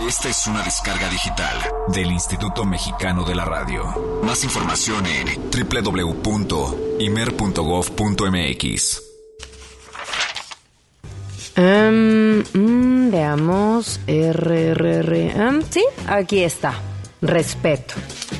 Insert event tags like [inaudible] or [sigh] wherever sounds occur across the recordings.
Esta es una descarga digital del Instituto Mexicano de la Radio. Más información en www.imer.gov.mx. Em, mm, veamos. RRR. Em, sí, aquí está. Respeto.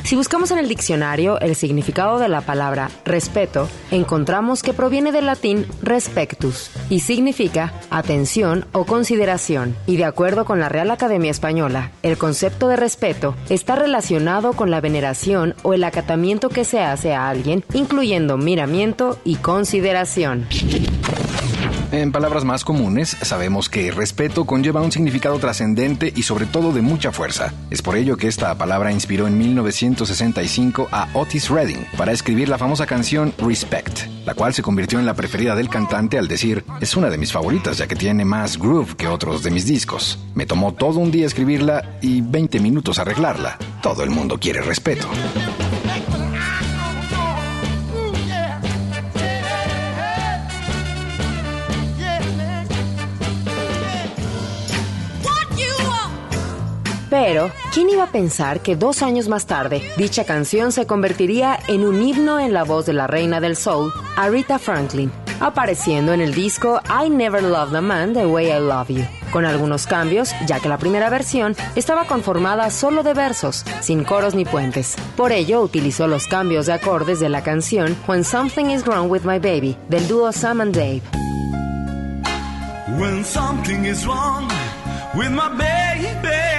Si buscamos en el diccionario el significado de la palabra respeto, encontramos que proviene del latín respectus y significa atención o consideración. Y de acuerdo con la Real Academia Española, el concepto de respeto está relacionado con la veneración o el acatamiento que se hace a alguien, incluyendo miramiento y consideración. En palabras más comunes, sabemos que respeto conlleva un significado trascendente y sobre todo de mucha fuerza. Es por ello que esta palabra inspiró en 1965 a Otis Redding para escribir la famosa canción Respect, la cual se convirtió en la preferida del cantante al decir, es una de mis favoritas ya que tiene más groove que otros de mis discos. Me tomó todo un día escribirla y 20 minutos arreglarla. Todo el mundo quiere respeto. Pero, ¿quién iba a pensar que dos años más tarde, dicha canción se convertiría en un himno en la voz de la reina del soul, Aretha Franklin, apareciendo en el disco I Never Loved a Man the Way I Love You, con algunos cambios, ya que la primera versión estaba conformada solo de versos, sin coros ni puentes. Por ello, utilizó los cambios de acordes de la canción When Something Is Wrong with My Baby, del dúo Sam and Dave. When something is wrong with my baby.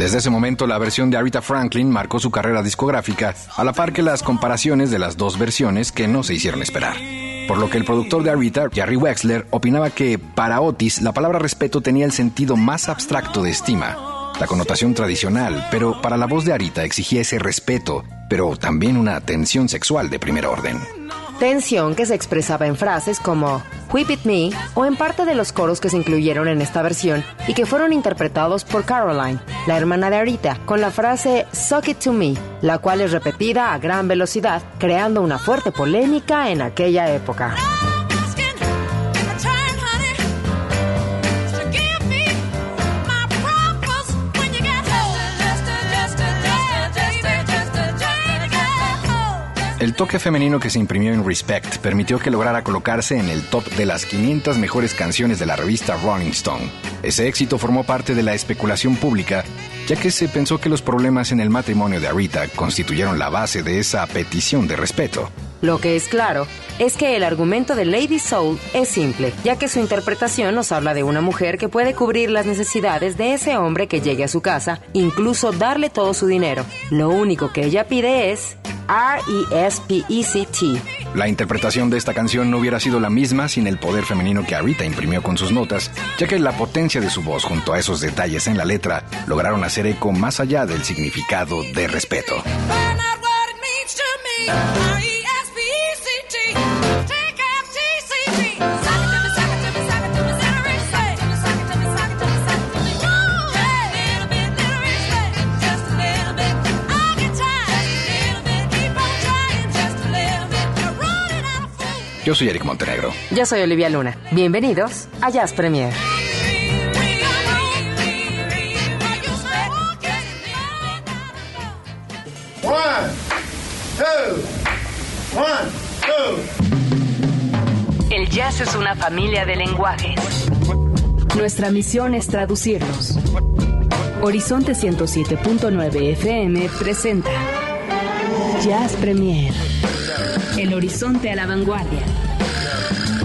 Desde ese momento, la versión de Aretha Franklin marcó su carrera discográfica, a la par que las comparaciones de las dos versiones que no se hicieron esperar. Por lo que el productor de Aretha, Jerry Wexler, opinaba que para Otis la palabra respeto tenía el sentido más abstracto de estima, la connotación tradicional, pero para la voz de Aretha exigía ese respeto, pero también una atención sexual de primer orden. Tensión que se expresaba en frases como Whip It Me o en parte de los coros que se incluyeron en esta versión y que fueron interpretados por Caroline, la hermana de Arita, con la frase Suck It To Me, la cual es repetida a gran velocidad, creando una fuerte polémica en aquella época. El toque femenino que se imprimió en Respect permitió que lograra colocarse en el top de las 500 mejores canciones de la revista Rolling Stone. Ese éxito formó parte de la especulación pública, ya que se pensó que los problemas en el matrimonio de Arita constituyeron la base de esa petición de respeto. Lo que es claro es que el argumento de Lady Soul es simple, ya que su interpretación nos habla de una mujer que puede cubrir las necesidades de ese hombre que llegue a su casa, incluso darle todo su dinero. Lo único que ella pide es R-E-S-P-E-C-T. La interpretación de esta canción no hubiera sido la misma sin el poder femenino que Arita imprimió con sus notas, ya que la potencia de su voz junto a esos detalles en la letra lograron hacer eco más allá del significado de respeto. Yo soy Eric Montenegro. Yo soy Olivia Luna. Bienvenidos a Jazz Premier. One, two, one, two. El jazz es una familia de lenguajes. Nuestra misión es traducirlos. Horizonte 107.9 FM presenta Jazz Premier. El horizonte a la vanguardia.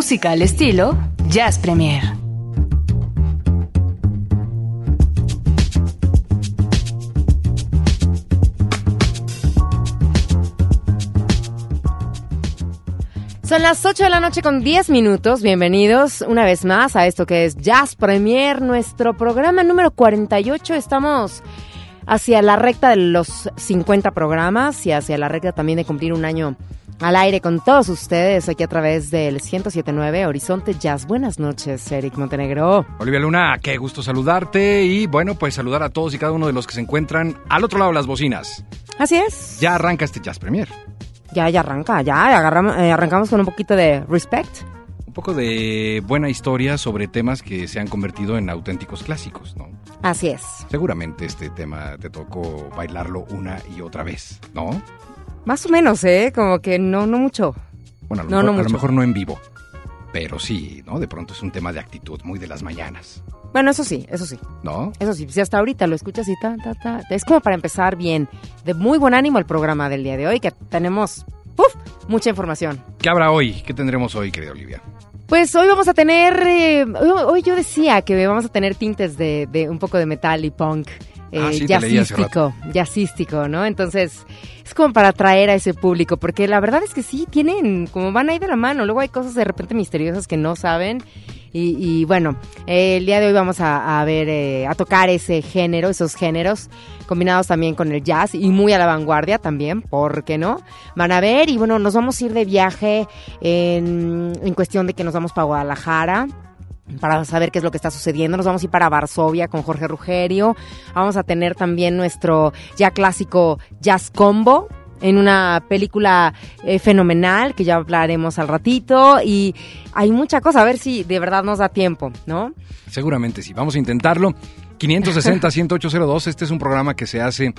Música al estilo Jazz Premier. Son las 8 de la noche con 10 minutos. Bienvenidos una vez más a esto que es Jazz Premier, nuestro programa número 48. Estamos hacia la recta de los 50 programas y hacia la recta también de cumplir un año al aire con todos ustedes aquí a través del 1079 Horizonte Jazz. Buenas noches, Eric Montenegro. Olivia Luna, qué gusto saludarte y bueno, pues saludar a todos y cada uno de los que se encuentran al otro lado de las bocinas. Así es. Ya arranca este Jazz Premier. Ya, ya arranca, ya agarramos, eh, arrancamos con un poquito de respect. Un poco de buena historia sobre temas que se han convertido en auténticos clásicos, ¿no? Así es. Seguramente este tema te tocó bailarlo una y otra vez, ¿no? Más o menos, ¿eh? Como que no, no mucho. Bueno, a lo, No, mejor, no a lo mucho. mejor no en vivo, pero sí, ¿no? De pronto es un tema de actitud muy de las mañanas, Bueno, eso sí, eso sí. ¿no? Eso sí, si hasta ahorita lo escuchas y ta, ta, ta. Es como para empezar bien. De muy buen ánimo el programa del día de hoy, que tenemos. Mucha información. ¿Qué habrá hoy? ¿Qué tendremos hoy, querida Olivia? Pues hoy vamos a tener, eh, hoy, hoy yo decía que vamos a tener tintes de, de un poco de metal y punk. Eh, Ah, sí, leí hace jazzístico, jazzístico, ¿no? Entonces, es como para atraer a ese público, porque la verdad es que sí, tienen, como van ahí de la mano, luego hay cosas de repente misteriosas que no saben. Y, y bueno, eh, el día de hoy vamos a, a ver, eh, a tocar ese género, esos géneros, combinados también con el jazz y muy a la vanguardia también, ¿por qué no? Van a ver y bueno, nos vamos a ir de viaje en, en cuestión de que nos vamos para Guadalajara para saber qué es lo que está sucediendo. Nos vamos a ir para Varsovia con Jorge Rugerio. Vamos a tener también nuestro ya clásico Jazz Combo en una película eh, fenomenal que ya hablaremos al ratito y hay mucha cosa, a ver si de verdad nos da tiempo, ¿no? Seguramente sí, vamos a intentarlo. 560-10802, [laughs] este es un programa que se hace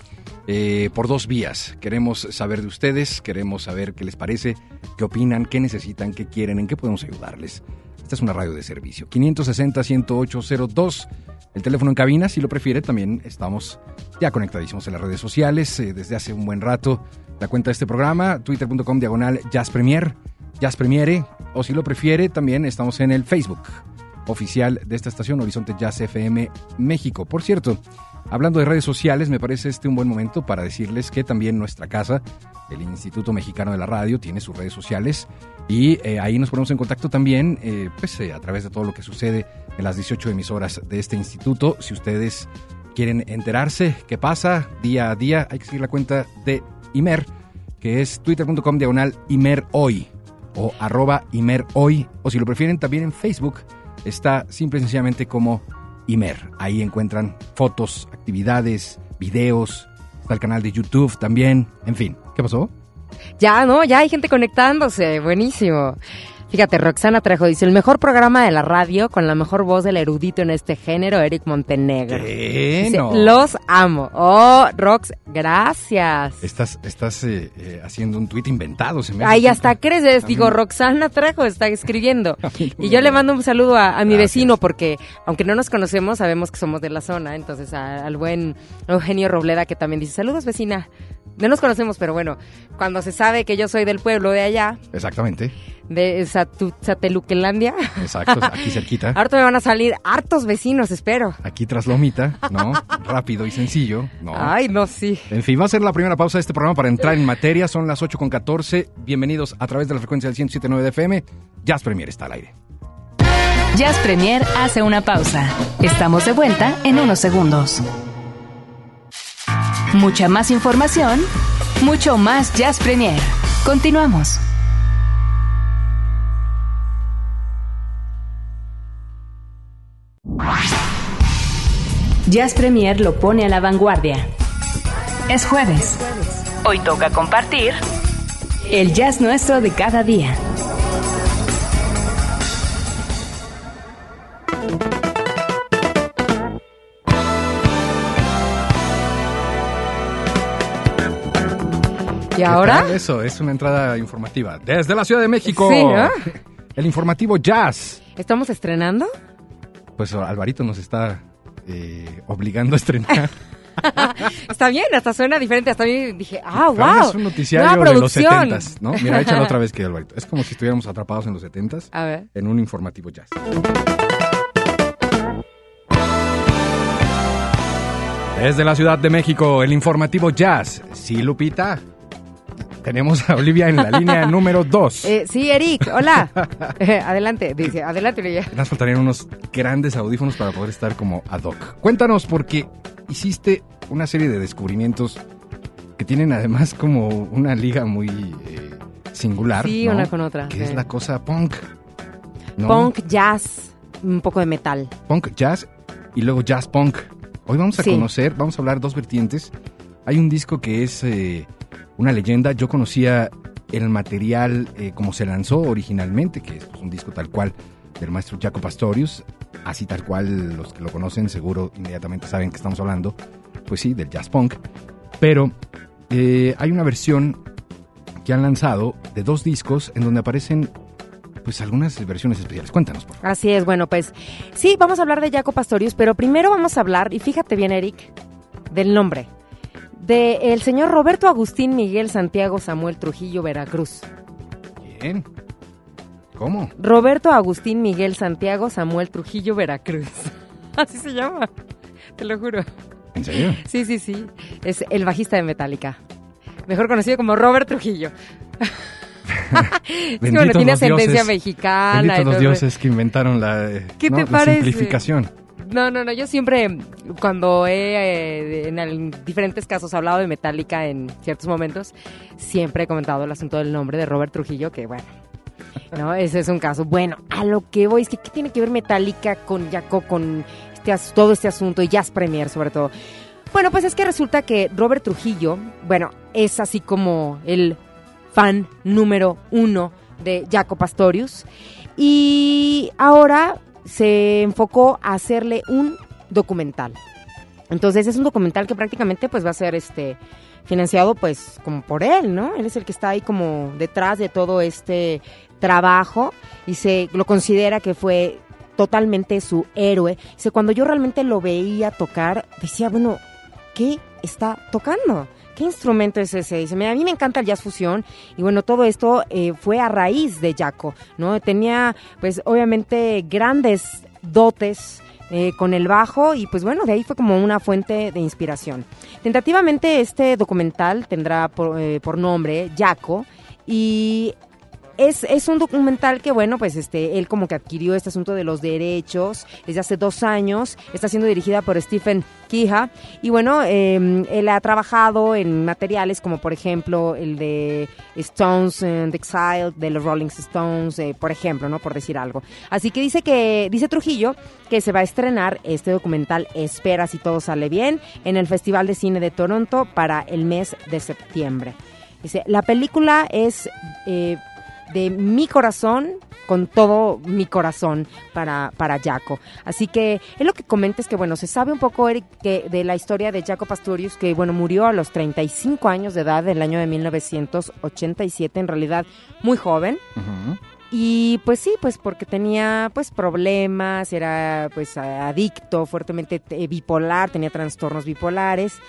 eh, por dos vías. Queremos saber de ustedes, queremos saber qué les parece, qué opinan, qué necesitan, qué quieren, en qué podemos ayudarles. Esta es una radio de servicio. 560-10802, el teléfono en cabina, si lo prefiere, también estamos ya conectadísimos en las redes sociales eh, desde hace un buen rato. La cuenta de este programa, twitter.com diagonal Jazz Premier, Jazz Premiere, o si lo prefiere, también estamos en el Facebook oficial de esta estación, Horizonte Jazz FM México. Por cierto, hablando de redes sociales, me parece este un buen momento para decirles que también nuestra casa, el Instituto Mexicano de la Radio, tiene sus redes sociales y eh, ahí nos ponemos en contacto también, eh, pues eh, a través de todo lo que sucede en las 18 emisoras de este instituto. Si ustedes quieren enterarse qué pasa día a día, hay que seguir la cuenta de Imer, que es twitter.com diagonal Imer hoy o arroba Imer hoy, o si lo prefieren también en Facebook está simple y sencillamente como Imer. Ahí encuentran fotos, actividades, videos, está el canal de YouTube también, en fin. ¿Qué pasó? Ya, no, ya hay gente conectándose, buenísimo. Fíjate, Roxana Trejo dice, el mejor programa de la radio con la mejor voz del erudito en este género, Eric Montenegro. ¿Qué? Dice, No. los amo. Oh, Rox, gracias. Estás, estás eh, eh, haciendo un tuit inventado, se me Ahí hasta crees, A digo, mí- Roxana Trejo está escribiendo. [laughs] Y yo le mando un saludo a, a mi Gracias. vecino porque, aunque no nos conocemos, sabemos que somos de la zona. Entonces, a- al buen Eugenio Robleda que también dice, saludos vecina. No nos conocemos, pero bueno, cuando se sabe que yo soy del pueblo de allá, Exactamente, de Satu- Sateluquelandia, exacto, [laughs] aquí cerquita. ahorita me van a salir hartos vecinos, espero. Aquí tras Lomita, ¿no? [laughs] Rápido y sencillo, ¿no? Ay, no, sí. En fin, va a ser la primera pausa de este programa para entrar en materia. Son las 8 con 14. Bienvenidos a través de la frecuencia del 107.9 de FM. Jazz Premier está al aire. Jazz Premier hace una pausa. Estamos de vuelta en unos segundos. Mucha más información, mucho más Jazz Premier. Continuamos. Jazz Premier lo pone a la vanguardia. Es jueves. Hoy toca compartir el jazz nuestro de cada día. ¿Y ¿Qué ahora? Eso, es una entrada informativa. Desde la Ciudad de México. Sí, ¿no? El informativo Jazz. ¿Estamos estrenando? Pues Alvarito nos está eh, obligando a estrenar. [laughs] [laughs] Está bien, hasta suena diferente. Hasta mí dije, ah, wow. un noticiario de los producción. 70 ¿no? Mira, échalo [laughs] otra vez que Alvarito. Es como si estuviéramos atrapados en los 70 A ver. en un informativo jazz. Desde la Ciudad de México, el informativo jazz. Sí, Lupita. Tenemos a Olivia en la línea [laughs] número 2. Eh, sí, Eric, hola. [laughs] Eh, adelante, dice, adelante, Olivia. Nos faltarían unos grandes audífonos para poder estar como ad hoc. Cuéntanos, porque hiciste una serie de descubrimientos que tienen además como una liga muy eh, singular. Sí, ¿no? una con otra, Que es la cosa punk. ¿no? Punk, jazz, un poco de metal. Punk, jazz y luego jazz punk. Hoy vamos a Sí. conocer, vamos a hablar dos vertientes. Hay un disco que es eh, una leyenda. Yo conocía el material eh, como se lanzó originalmente, que es pues, un disco tal cual del maestro Jaco Pastorius. Así tal cual, los que lo conocen seguro inmediatamente saben que estamos hablando, pues sí, del jazz punk. Pero eh, hay una versión que han lanzado de dos discos en donde aparecen pues algunas versiones especiales. Cuéntanos, por favor. Así es, bueno, pues sí, vamos a hablar de Jaco Pastorius, pero primero vamos a hablar, y fíjate bien, Eric, del nombre. De el señor Roberto Agustín Miguel Santiago Samuel Trujillo Veracruz. Bien. ¿Cómo? Roberto Agustín Miguel Santiago Samuel Trujillo Veracruz. [laughs] Así se llama, te lo juro. ¿En serio? Sí, sí, sí. Es el bajista de Metallica. Mejor conocido como Robert Trujillo. [laughs] es que bueno, tiene ascendencia mexicana. Benditos los dioses que inventaron la, ¿Qué ¿no? te la parece? simplificación. No, no, no. Yo siempre, cuando he eh, en diferentes casos hablado de Metallica en ciertos momentos, siempre he comentado el asunto del nombre de Robert Trujillo, que bueno. No, [laughs] ese es un caso. Bueno, a lo que voy es que ¿qué tiene que ver Metallica con Jaco, con este, todo este asunto y Jazz Premier sobre todo? Bueno, pues es que resulta que Robert Trujillo, bueno, es así como el fan número uno de Jaco Pastorius. Y ahora se enfocó a hacerle un documental. Entonces es un documental que prácticamente pues va a ser este financiado pues como por él, ¿no? Él es el que está ahí como detrás de todo este trabajo y se lo considera que fue totalmente su héroe. Cuando yo realmente lo veía tocar, decía, bueno, ¿qué está tocando? ¿Qué instrumento es ese? Dice, "Mira, a mí me encanta el jazz fusión y bueno, todo esto eh, fue a raíz de Jaco, ¿no? Tenía pues obviamente grandes dotes eh, con el bajo y pues bueno, de ahí fue como una fuente de inspiración. Tentativamente este documental tendrá por, eh, por nombre Jaco y es, es un documental que, bueno, pues este, él como que adquirió este asunto de los derechos desde hace dos años. Está siendo dirigida por Stephen Kija. Y bueno, eh, él ha trabajado en materiales como, por ejemplo, el de Stones and Exile, de los Rolling Stones, eh, por ejemplo, ¿no? Por decir algo. Así que dice que, dice Trujillo, que se va a estrenar este documental, espera si todo sale bien, en el Festival de Cine de Toronto para el mes de septiembre. Dice, la película es eh, de mi corazón con todo mi corazón para, para Jaco. Así que él lo que comenta es que, bueno, se sabe un poco, Eric, que de la historia de Jaco Pastorius, que, bueno, murió a los 35 años de edad del año de 1987, en realidad muy joven. Y pues sí, pues porque tenía pues problemas, era pues adicto, fuertemente eh, bipolar, tenía trastornos bipolares.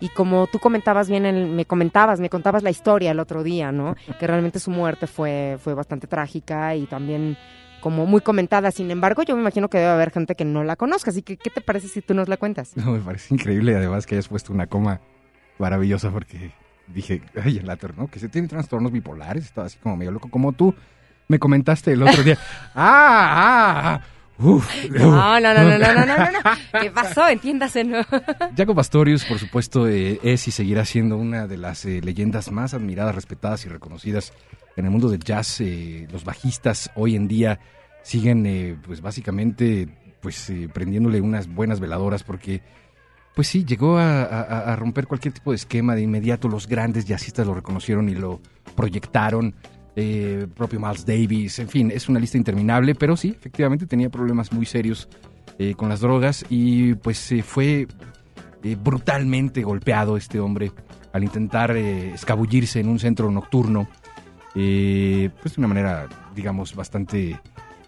Y como tú comentabas bien, en- me comentabas, me contabas la historia el otro día, ¿no? [laughs] Que realmente su muerte fue, fue bastante trágica y también como muy comentada. Sin embargo, yo me imagino que debe haber gente que no la conozca. Así que, ¿qué te parece si tú nos la cuentas? No, me parece increíble además que hayas puesto una coma maravillosa porque dije, ay, el Later, ¿no? Que se tiene trastornos bipolares, estaba así como medio loco, como tú me comentaste el otro día. [laughs] ¡Ah! ¡Ah! ¡Uf! No, no, no, no, no, no, no, no, no. ¿Qué pasó? Entiéndase, ¿no? [laughs] Jaco Pastorius, por supuesto, eh, es y seguirá siendo una de las eh, leyendas más admiradas, respetadas y reconocidas en el mundo del jazz. Eh, los bajistas hoy en día siguen, eh, pues básicamente, pues eh, prendiéndole unas buenas veladoras porque, pues sí, llegó a, a- a romper cualquier tipo de esquema. De inmediato los grandes jazzistas lo reconocieron y lo proyectaron. Eh, propio Miles Davis, en fin, es una lista interminable, pero sí, efectivamente tenía problemas muy serios eh, con las drogas y pues eh, fue eh, brutalmente golpeado este hombre al intentar escabullirse en un centro nocturno, pues de una manera, digamos, bastante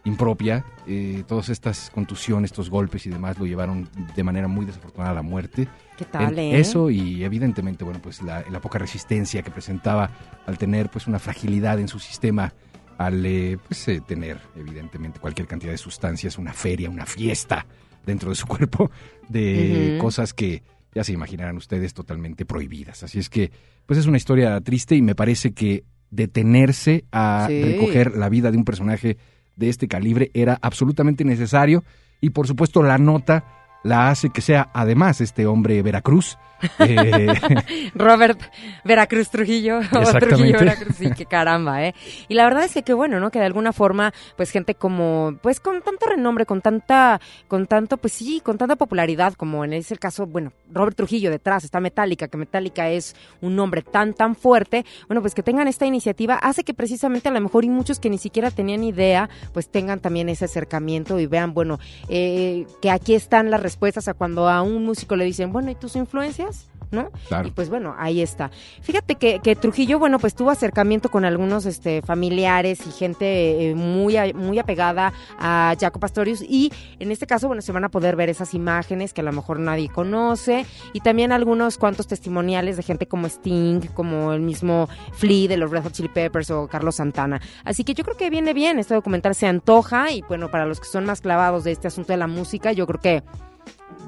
impropia. Eh, todas estas contusiones, estos golpes y demás lo llevaron de manera muy desafortunada a la muerte. ¿Qué tal, eh? Eso y evidentemente, bueno, pues la, la poca resistencia que presentaba al tener pues una fragilidad en su sistema, al eh, pues, eh, tener evidentemente cualquier cantidad de sustancias, una feria, una fiesta dentro de su [laughs] cuerpo, de cosas que ya se imaginarán ustedes totalmente prohibidas. Así es que, pues es una historia triste y me parece que detenerse a Sí. recoger la vida de un personaje de este calibre era absolutamente necesario y por supuesto la nota la hace que sea además este hombre Veracruz. Eh, [laughs] Robert Veracruz Trujillo. [laughs] o. Trujillo Veracruz, sí, qué caramba, ¿eh? Y la verdad es que qué bueno, ¿no? Que de alguna forma, pues gente como, pues con tanto renombre, con tanta, con tanto, pues sí, con tanta popularidad, como en ese caso, bueno, Robert Trujillo detrás, está Metallica, que Metallica es un nombre tan, tan fuerte, bueno, pues que tengan esta iniciativa hace que precisamente a lo mejor y muchos que ni siquiera tenían idea, pues tengan también ese acercamiento y vean, bueno, eh, que aquí están las respuestas a cuando a un músico le dicen, bueno, ¿y tus influencias? ¿No? Claro. Y pues bueno, ahí está. Fíjate que, que Trujillo, bueno, pues tuvo acercamiento con algunos este, familiares y gente eh, muy, a- muy apegada a Jaco Pastorius y en este caso, bueno, se van a poder ver esas imágenes que a lo mejor nadie conoce y también algunos cuantos testimoniales de gente como Sting, como el mismo Flea de los Red Hot Chili Peppers o Carlos Santana. Así que yo creo que viene bien, este documental se antoja y bueno, para los que son más clavados de este asunto de la música, yo creo que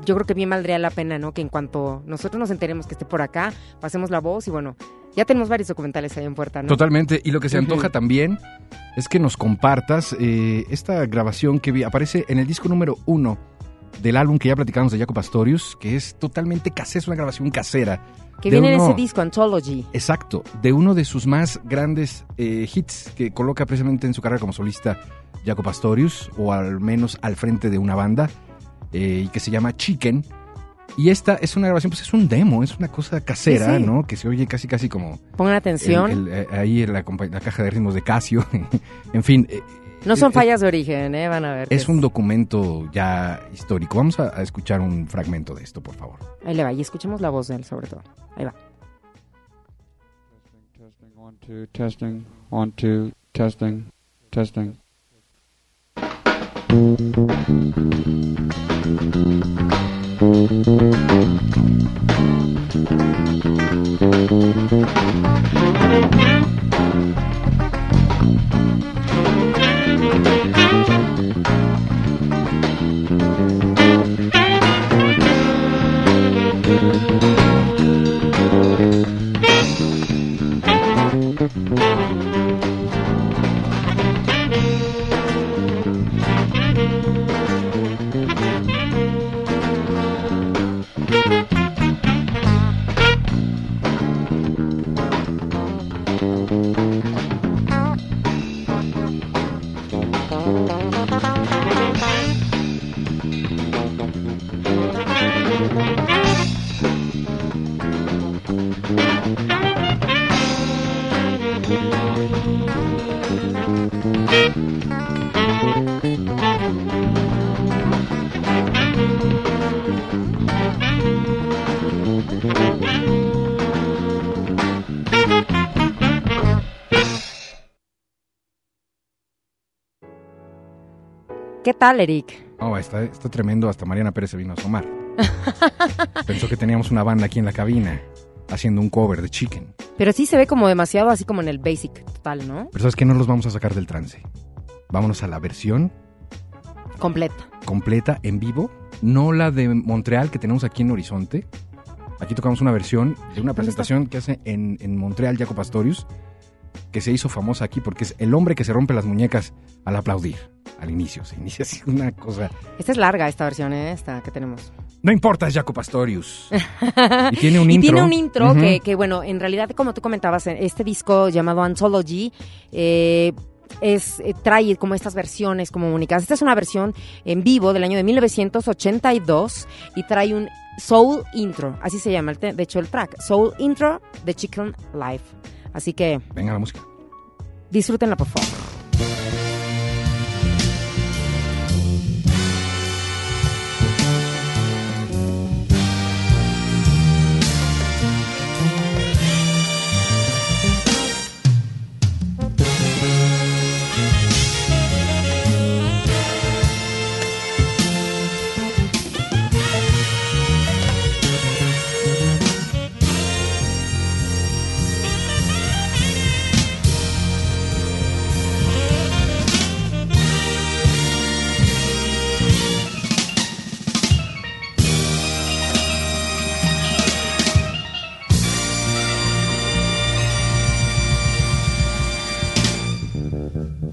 yo creo que bien valdría la pena, ¿no? Que en cuanto nosotros nos enteremos que esté por acá, pasemos la voz y bueno, ya tenemos varios documentales ahí en puerta, ¿no? Totalmente. Y lo que se antoja también es que nos compartas eh, esta grabación que vi- aparece en el disco número uno del álbum que ya platicamos de Jaco Pastorius, que es totalmente casera, es una grabación casera. Que viene en ese disco, Anthology. Exacto, de uno de sus más grandes eh, hits que coloca precisamente en su carrera como solista Jaco Pastorius, o al menos al frente de una banda, eh, y que se llama Chicken. Y esta es una grabación, pues es un demo, es una cosa casera, Sí, sí. ¿no? Que se oye casi, casi como Pongan atención. el- el, eh, ahí en la, caja de ritmos de Casio. [laughs] en fin. eh, no son es- fallas de origen, ¿eh? Van a ver. Es un documento ya histórico. Vamos a, a escuchar un fragmento de esto, por favor. Ahí le va, y escuchemos la voz de él sobre todo. Ahí va. Testing, one, two, testing, one, two, testing, testing. ¿Qué tal, Eric? Oh, está, está tremendo. Hasta Mariana Pérez se vino a asomar. [laughs] Pensó que teníamos una banda aquí en la cabina haciendo un cover de Chicken. Pero sí se ve como demasiado así como en el basic total, ¿no? Pero sabes que no los vamos a sacar del trance. Vámonos a la versión Completa. completa en vivo, no la de Montreal que tenemos aquí en Horizonte. Aquí tocamos una versión de una presentación que hace en, en Montreal Jaco Pastorius, que se hizo famosa aquí porque es el hombre que se rompe las muñecas al aplaudir. Al inicio, se inicia así una cosa. Esta es larga, esta versión, ¿eh? Esta que tenemos. No importa, es Jaco Pastorius. [laughs] y tiene un y intro. tiene un intro Ujú. que, que, bueno, en realidad, como tú comentabas, en este disco llamado Anthology, eh, es, eh, trae como estas versiones como únicas. Esta es una versión en vivo del año de 1982 y trae un Soul Intro, así se llama, el de hecho, el track, Soul Intro de Chicken Life. Así que Venga la música. disfrútenla, por favor.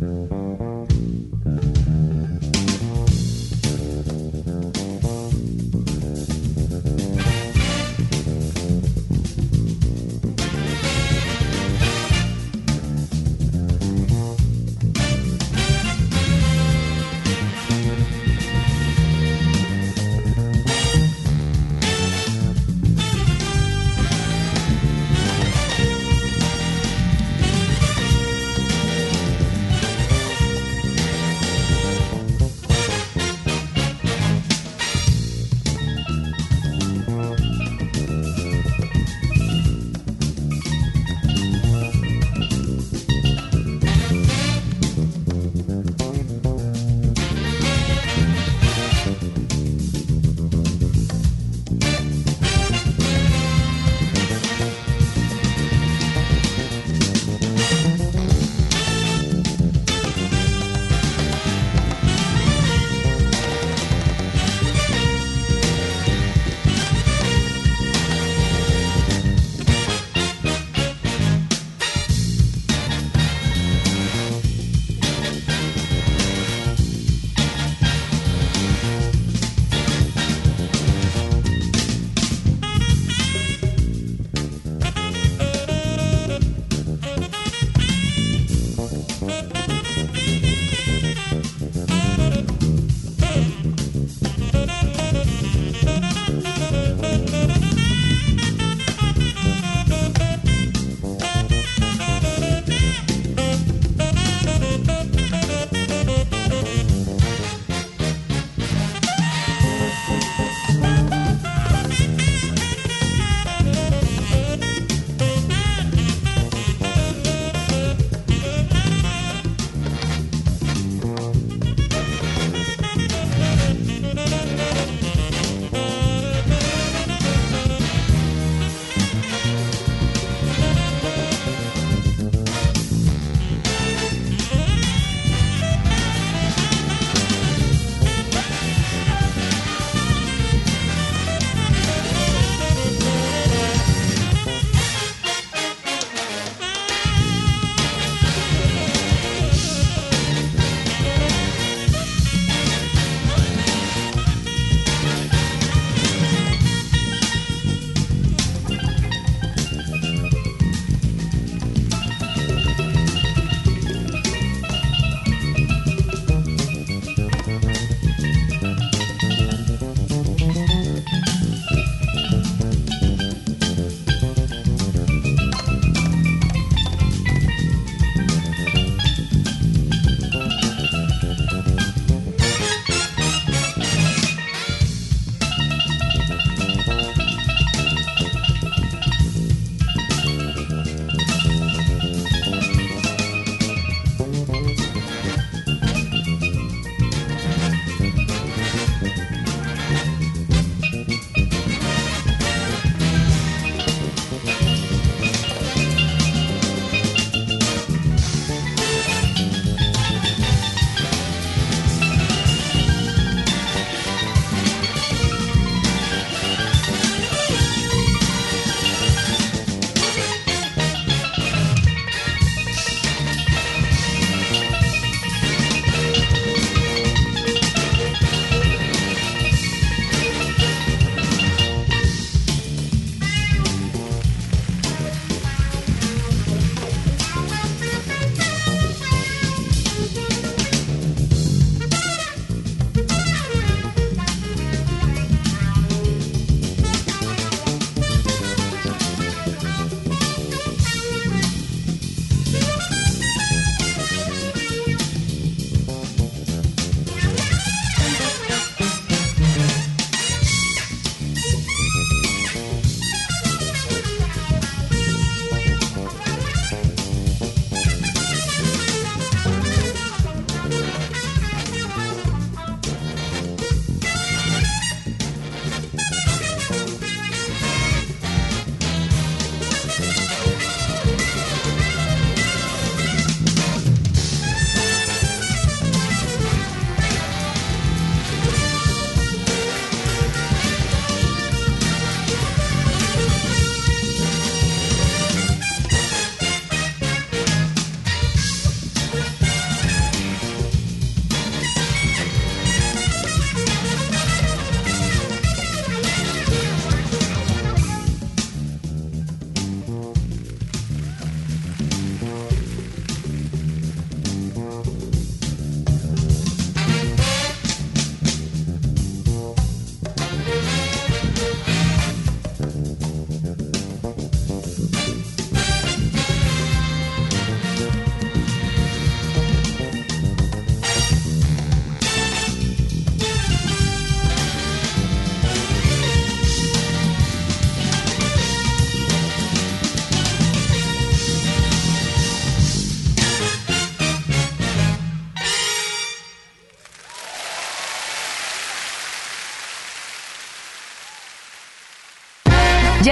Mm-hmm.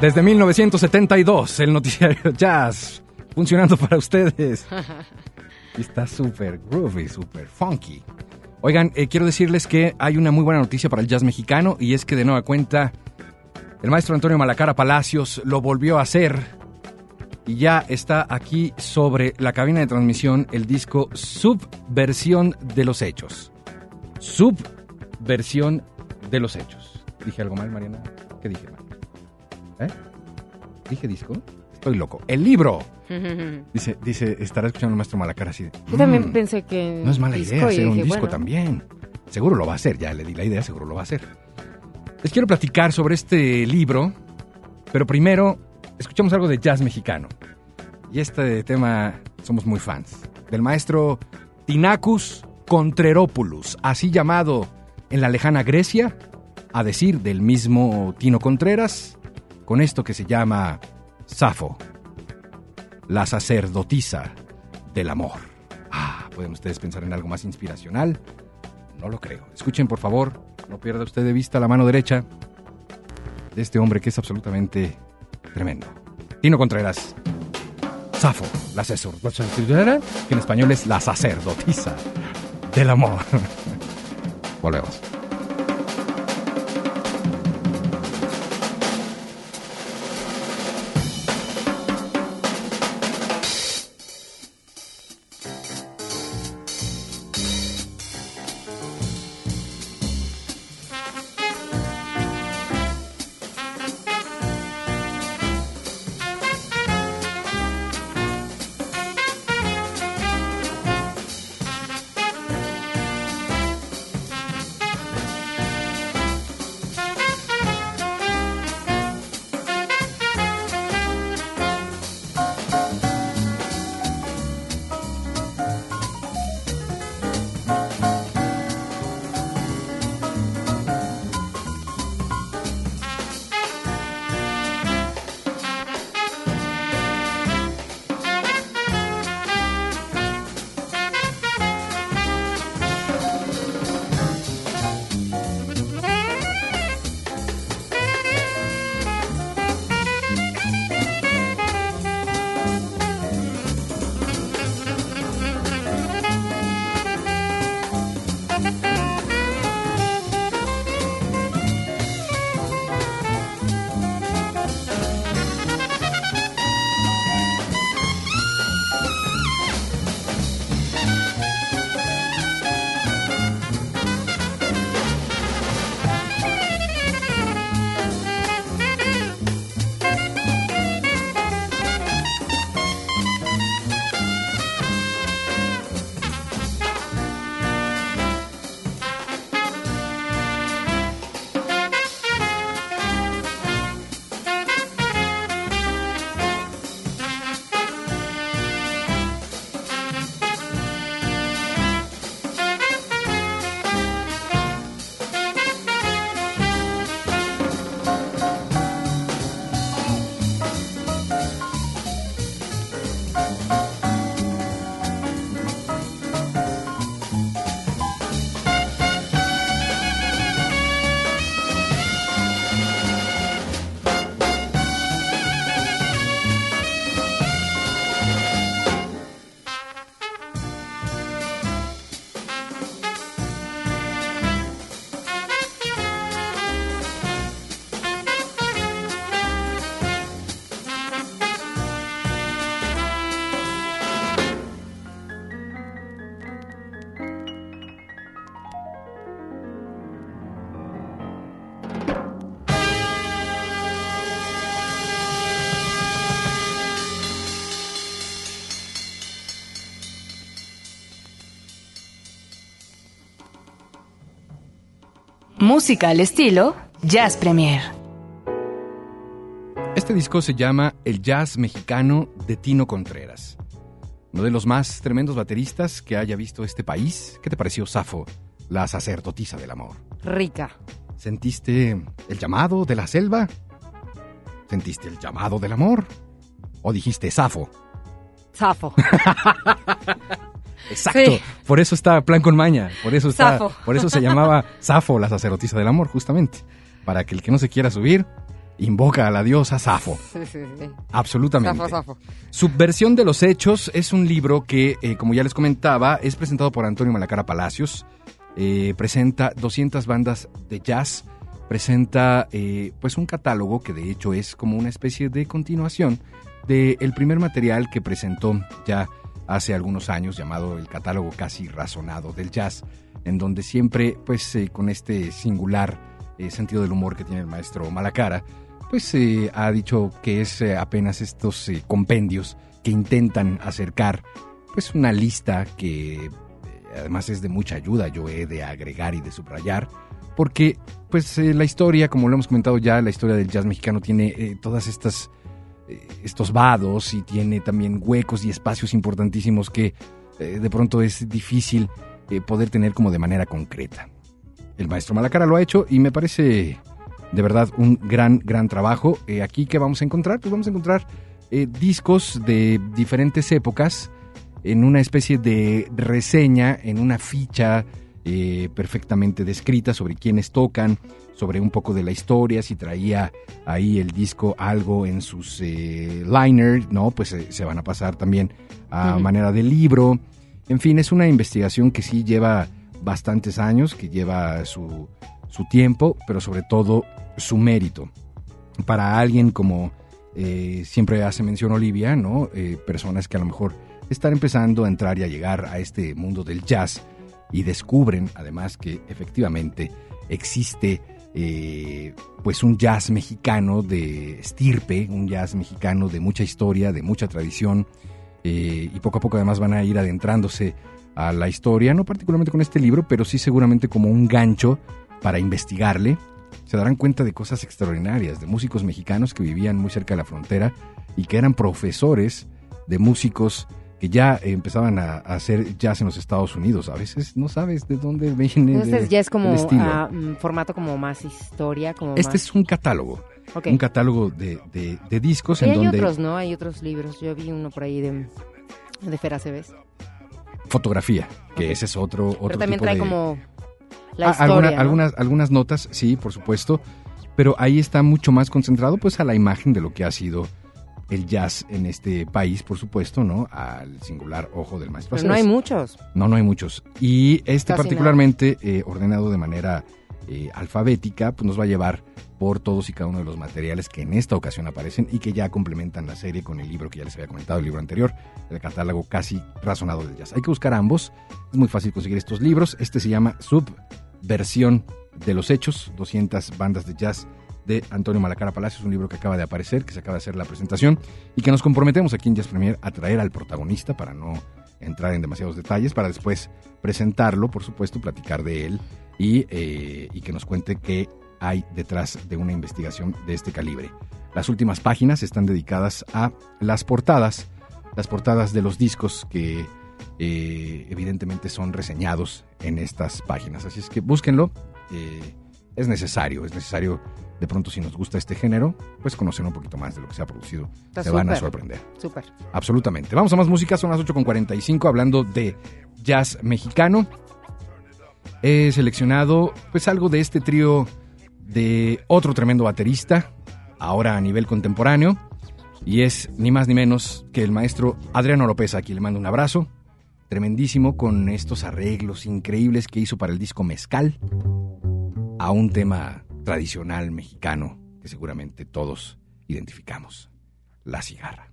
Desde 1972, el noticiario [laughs] Jazz funcionando para ustedes. [laughs] Y está súper groovy, súper funky. Oigan, eh, quiero decirles que hay una muy buena noticia para el jazz mexicano y es que de nueva cuenta el maestro Antonio Malacara Palacios lo volvió a hacer y ya está aquí sobre la cabina de transmisión el disco Subversión de los Hechos. Subversión de los Hechos. ¿Dije algo mal, Mariana? ¿Qué dije mal? ¿Eh? ¿Dije disco? Estoy loco. El libro. [laughs] Dice, dice, estará escuchando el maestro Malacara así de, Yo también "Mm, pensé que. no es mala idea hacer un dije, disco bueno, también. Seguro lo va a hacer, ya le di la idea, seguro lo va a hacer. Les quiero platicar sobre este libro, pero primero escuchamos algo de jazz mexicano. Y este tema somos muy fans. Del maestro Tinacus Contrerópoulous, así llamado en la lejana Grecia, a decir del mismo Tino Contreras, con esto que se llama Safo, la sacerdotisa del amor. Ah, ¿pueden ustedes pensar en algo más inspiracional? No lo creo. Escuchen, por favor, no pierda usted de vista la mano derecha de este hombre que es absolutamente tremendo. Tino Contreras. Safo, la sacerdotisa, que en español es la sacerdotisa del amor. [laughs] Volvemos. Música al estilo Jazz Premier. Este disco se llama El Jazz Mexicano de Tino Contreras. Uno de los más tremendos bateristas que haya visto este país. ¿Qué te pareció, Safo, la sacerdotisa del amor? Rica. ¿Sentiste el llamado de la selva? ¿Sentiste el llamado del amor? ¿O dijiste Safo? Zafo. [laughs] Exacto. Sí. Por eso está Plan con Maña. Por eso está. Safo. Por eso se llamaba Safo, la sacerdotisa del amor, justamente. Para que el que no se quiera subir, invoca a la diosa Safo. Sí, sí, sí. Absolutamente. Zafo, zafo. Subversión de los Hechos es un libro que, eh, como ya les comentaba, es presentado por Antonio Malacara Palacios. Eh, presenta 200 bandas de jazz. Presenta eh, pues un catálogo que de hecho es como una especie de continuación del primer material que presentó ya hace algunos años llamado el catálogo casi razonado del jazz, en donde siempre pues eh, con este singular eh, sentido del humor que tiene el maestro Malacara, pues eh, ha dicho que es eh, apenas estos compendios que intentan acercar pues una lista que además es de mucha ayuda, yo he de agregar y de subrayar, porque pues la historia, como lo hemos comentado ya, la historia del jazz mexicano tiene todas estas estos vados y tiene también huecos y espacios importantísimos que eh, de pronto es difícil eh, poder tener como de manera concreta. El maestro Malacara lo ha hecho y me parece de verdad un gran, gran trabajo. Eh, aquí, ¿qué vamos a encontrar? Pues vamos a encontrar eh, discos de diferentes épocas en una especie de reseña, en una ficha eh, perfectamente descrita sobre quiénes tocan, sobre un poco de la historia, si traía ahí el disco algo en sus eh, liner, ¿no? Pues eh, se van a pasar también a manera de libro. En fin, es una investigación que sí lleva bastantes años, que lleva su, su tiempo, pero sobre todo su mérito. Para alguien como eh, siempre hace mención Olivia, ¿no? Personas que a lo mejor están empezando a entrar y a llegar a este mundo del jazz y descubren además que efectivamente existe eh, pues un jazz mexicano de estirpe, un jazz mexicano de mucha historia, de mucha tradición eh, y poco a poco además van a ir adentrándose a la historia, no particularmente con este libro, pero sí seguramente como un gancho para investigarle. Se darán cuenta de cosas extraordinarias, de músicos mexicanos que vivían muy cerca de la frontera y que eran profesores de músicos que ya empezaban a, a hacer jazz en los Estados Unidos. A veces no sabes de dónde viene Entonces ya es como estilo. ah, mm, formato como más historia, como este más... es un catálogo, un catálogo de, de- de discos Y en hay donde otros, ¿no? Hay otros libros. Yo vi uno por ahí de, de Fer Aceves. fotografía, que ese es otro, otro Pero también tipo trae de- como la Ah, historia, alguna- ¿no? algunas, algunas notas, sí, por supuesto, pero ahí está mucho más concentrado pues a la imagen de lo que ha sido el jazz en este país, por supuesto, ¿no? Al singular ojo del maestro. Pero no hay muchos. No, no hay muchos. Y este Casi particularmente, eh, ordenado de manera eh, alfabética, pues nos va a llevar por todos y cada uno de los materiales que en esta ocasión aparecen y que ya complementan la serie con el libro que ya les había comentado, el libro anterior, el catálogo casi razonado del jazz. Hay que buscar ambos, es muy fácil conseguir estos libros. Este se llama Subversión de los Hechos, 200 bandas de jazz de Antonio Malacara Palacios, un libro que acaba de aparecer, que se acaba de hacer la presentación y que nos comprometemos aquí en Jazz Premier a traer al protagonista para no entrar en demasiados detalles, para después presentarlo, por supuesto, platicar de él y, eh, que nos cuente qué hay detrás de una investigación de este calibre. Las últimas páginas están dedicadas a las portadas, las portadas de los discos que eh, evidentemente son reseñados en estas páginas. Así es que búsquenlo, eh, es necesario, es necesario de pronto si nos gusta este género, pues conocer un poquito más de lo que se ha producido. Está se van a sorprender. Súper. Absolutamente. Vamos a más música, son las 8.45 hablando de jazz mexicano. He seleccionado pues algo de este trío de otro tremendo baterista, ahora a nivel contemporáneo, y es ni más ni menos que el maestro Adriano López, a quien le mando un abrazo, tremendísimo con estos arreglos increíbles que hizo para el disco Mezcal, a un tema tradicional mexicano que seguramente todos identificamos, la cigarra.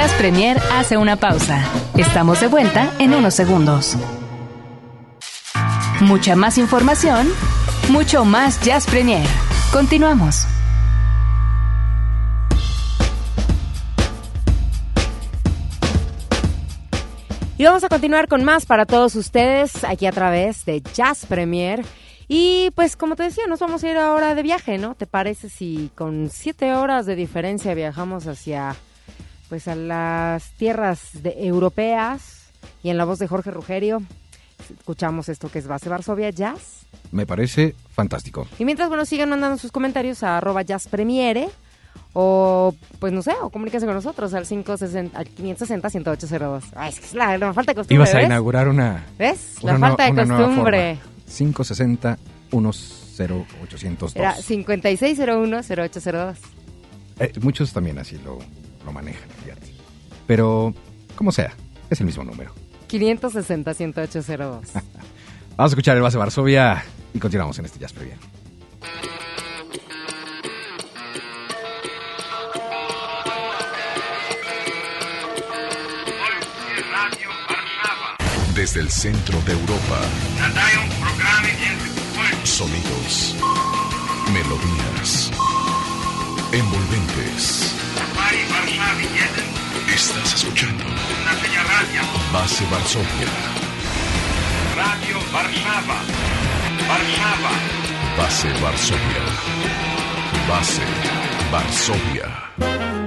Jazz Premier hace una pausa. Estamos de vuelta en unos segundos. Mucha más información, mucho más Jazz Premier. Continuamos. Y vamos a continuar con más para todos ustedes aquí a través de Jazz Premier. Y pues como te decía, nos vamos a ir ahora de viaje, ¿no? ¿Te parece si con siete horas de diferencia viajamos hacia pues a las tierras de- europeas y en la voz de Jorge Rugerio escuchamos esto que es Base Varsovia Jazz? Me parece fantástico. Y mientras, bueno, sigan mandando sus comentarios a arroba jazzpremiere o, pues no sé, o comuníquense con nosotros al, 560, al 560-10802. Ay, es que es la, la falta de costumbre, Ibas a ¿ves? inaugurar una... ¿Ves? La una nue- falta de costumbre. forma. 560 10802. Era 5601-0802. Eh, muchos también así lo, lo manejan. Pero, como sea, es el mismo número. 560-10802. [laughs] Vamos a escuchar el base Varsovia y continuamos en este Jazz Previa. Desde el centro de Europa. Sonidos. Melodías. Envolventes. Estás escuchando. Base Varsovia. Radio Warszawa. Warszawa. Base Varsovia. Base Varsovia.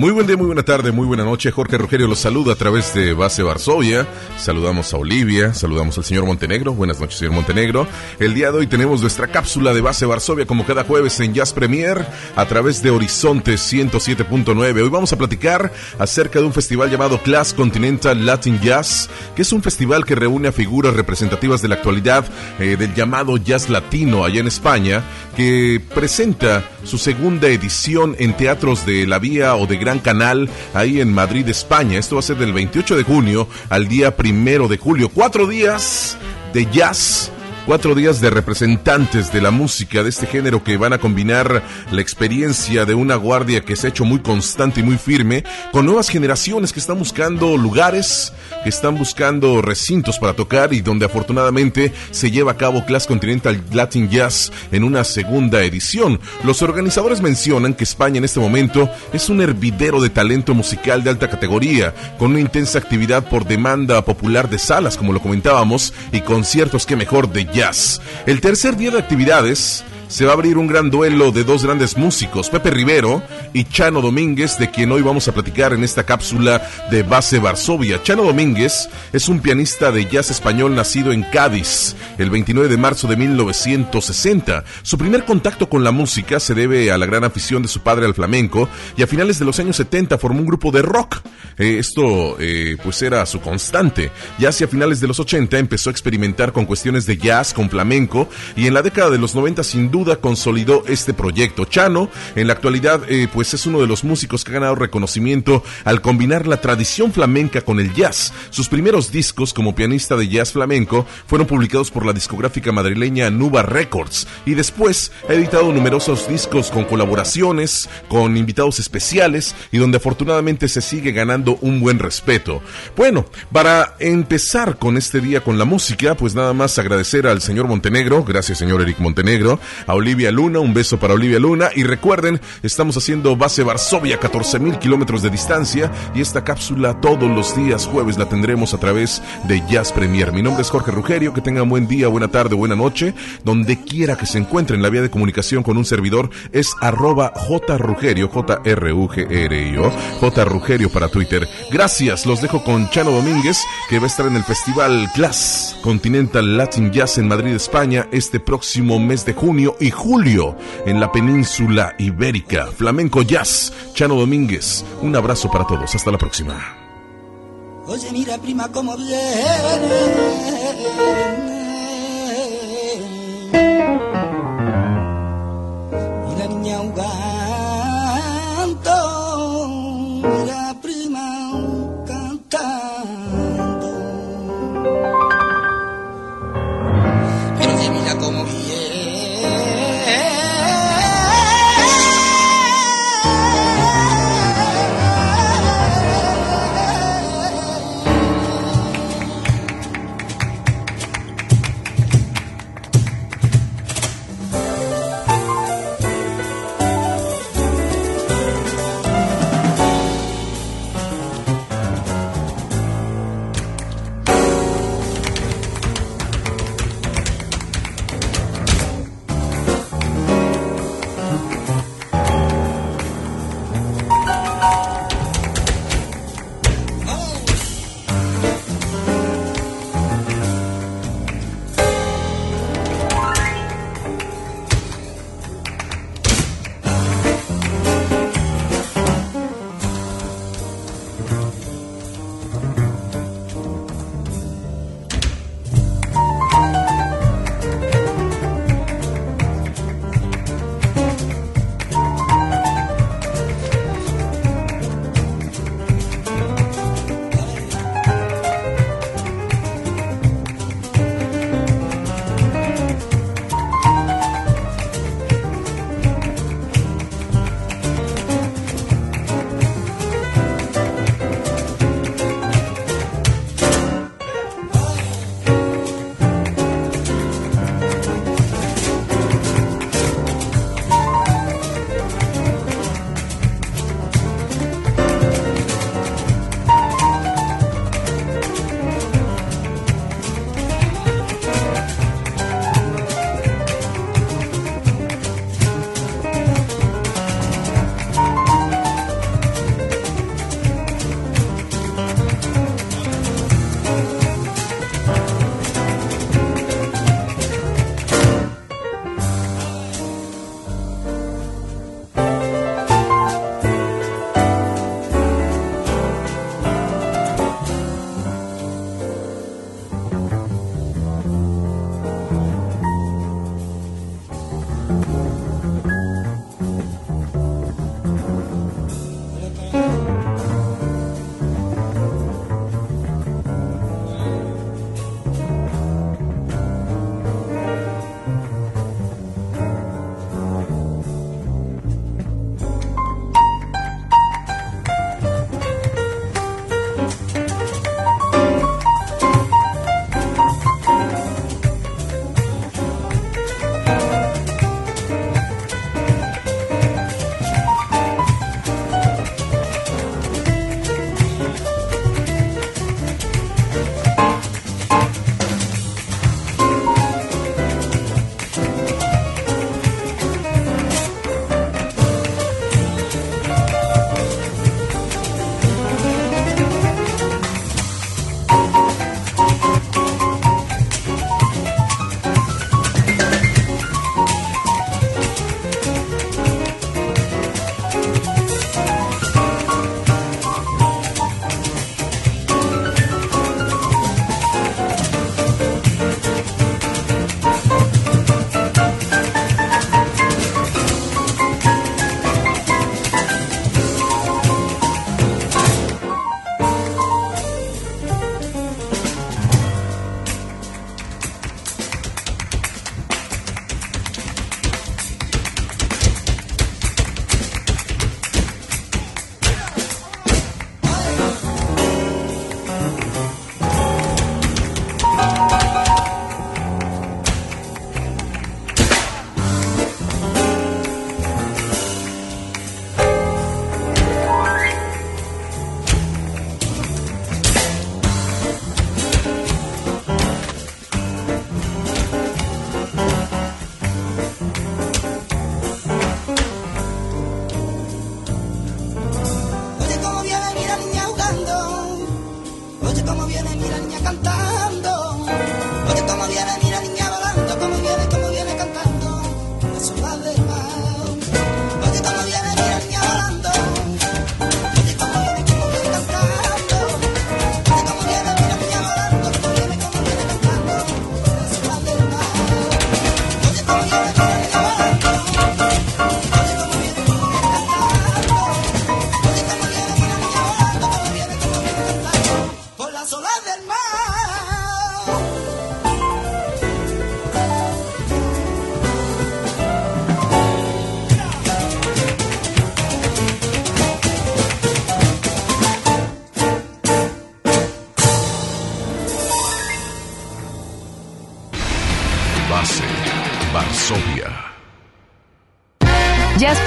Muy buen día, muy buena tarde, muy buena noche. Jorge Rogerio los saluda a través de Base Varsovia. Saludamos a Olivia, saludamos al señor Montenegro. Buenas noches, señor Montenegro. El día de hoy tenemos nuestra cápsula de Base Varsovia como cada jueves en Jazz Premier a través de Horizonte 107.9. Hoy vamos a platicar acerca de un festival llamado Class Continental Latin Jazz, que es un festival que reúne a figuras representativas de la actualidad eh, del llamado jazz latino allá en España, que presenta su segunda edición en teatros de la Vía o de Gran Canal, ahí en Madrid, España. Esto va a ser del 28 de junio al día primero de julio. Cuatro días de jazz. Cuatro días de representantes de la música de este género que van a combinar la experiencia de una guardia que se ha hecho muy constante y muy firme con nuevas generaciones que están buscando lugares, que están buscando recintos para tocar y donde afortunadamente se lleva a cabo Class Continental Latin Jazz en una segunda edición. Los organizadores mencionan que España en este momento es un hervidero de talento musical de alta categoría, con una intensa actividad por demanda popular de salas, como lo comentábamos, y conciertos que mejor de jazz. El tercer día de actividades se va a abrir un gran duelo de dos grandes músicos, Pepe Rivero y Chano Domínguez, de quien hoy vamos a platicar en esta cápsula de Base Varsovia. Chano Domínguez es un pianista de jazz español nacido en Cádiz el 29 de marzo de 1960. Su primer contacto con la música se debe a la gran afición de su padre al flamenco y a finales de los años 70 formó un grupo de rock. Eh, esto eh, pues era su constante. Ya hacia finales de los 80 empezó a experimentar con cuestiones de jazz, con flamenco y en la década de los 90 sin duda consolidó este proyecto. Chano en la actualidad eh, pues es uno de los músicos que ha ganado reconocimiento al combinar la tradición flamenca con el jazz. Sus primeros discos como pianista de jazz flamenco fueron publicados por la discográfica madrileña Nuba Records y después ha editado numerosos discos con colaboraciones, con invitados especiales y donde afortunadamente se sigue ganando un buen respeto. Bueno, para empezar con este día con la música, pues nada más agradecer al señor Montenegro, gracias señor Eric Montenegro, a Olivia Luna, un beso para Olivia Luna. Y recuerden, estamos haciendo base Varsovia, 14 mil kilómetros de distancia. Y esta cápsula todos los días jueves la tendremos a través de Jazz Premier. Mi nombre es Jorge Rugerio, que tengan buen día, buena tarde, buena noche, donde quiera que se encuentren, la vía de comunicación con un servidor es arroba jrugerio, J-R-U-G-R-I-O, jrugerio para Twitter. Gracias, los dejo con Chano Domínguez, que va a estar en el Festival Class Continental Latin Jazz en Madrid, España, este próximo mes de junio y julio en la península ibérica. Flamenco Jazz, Chano Domínguez. Un abrazo para todos, hasta la próxima.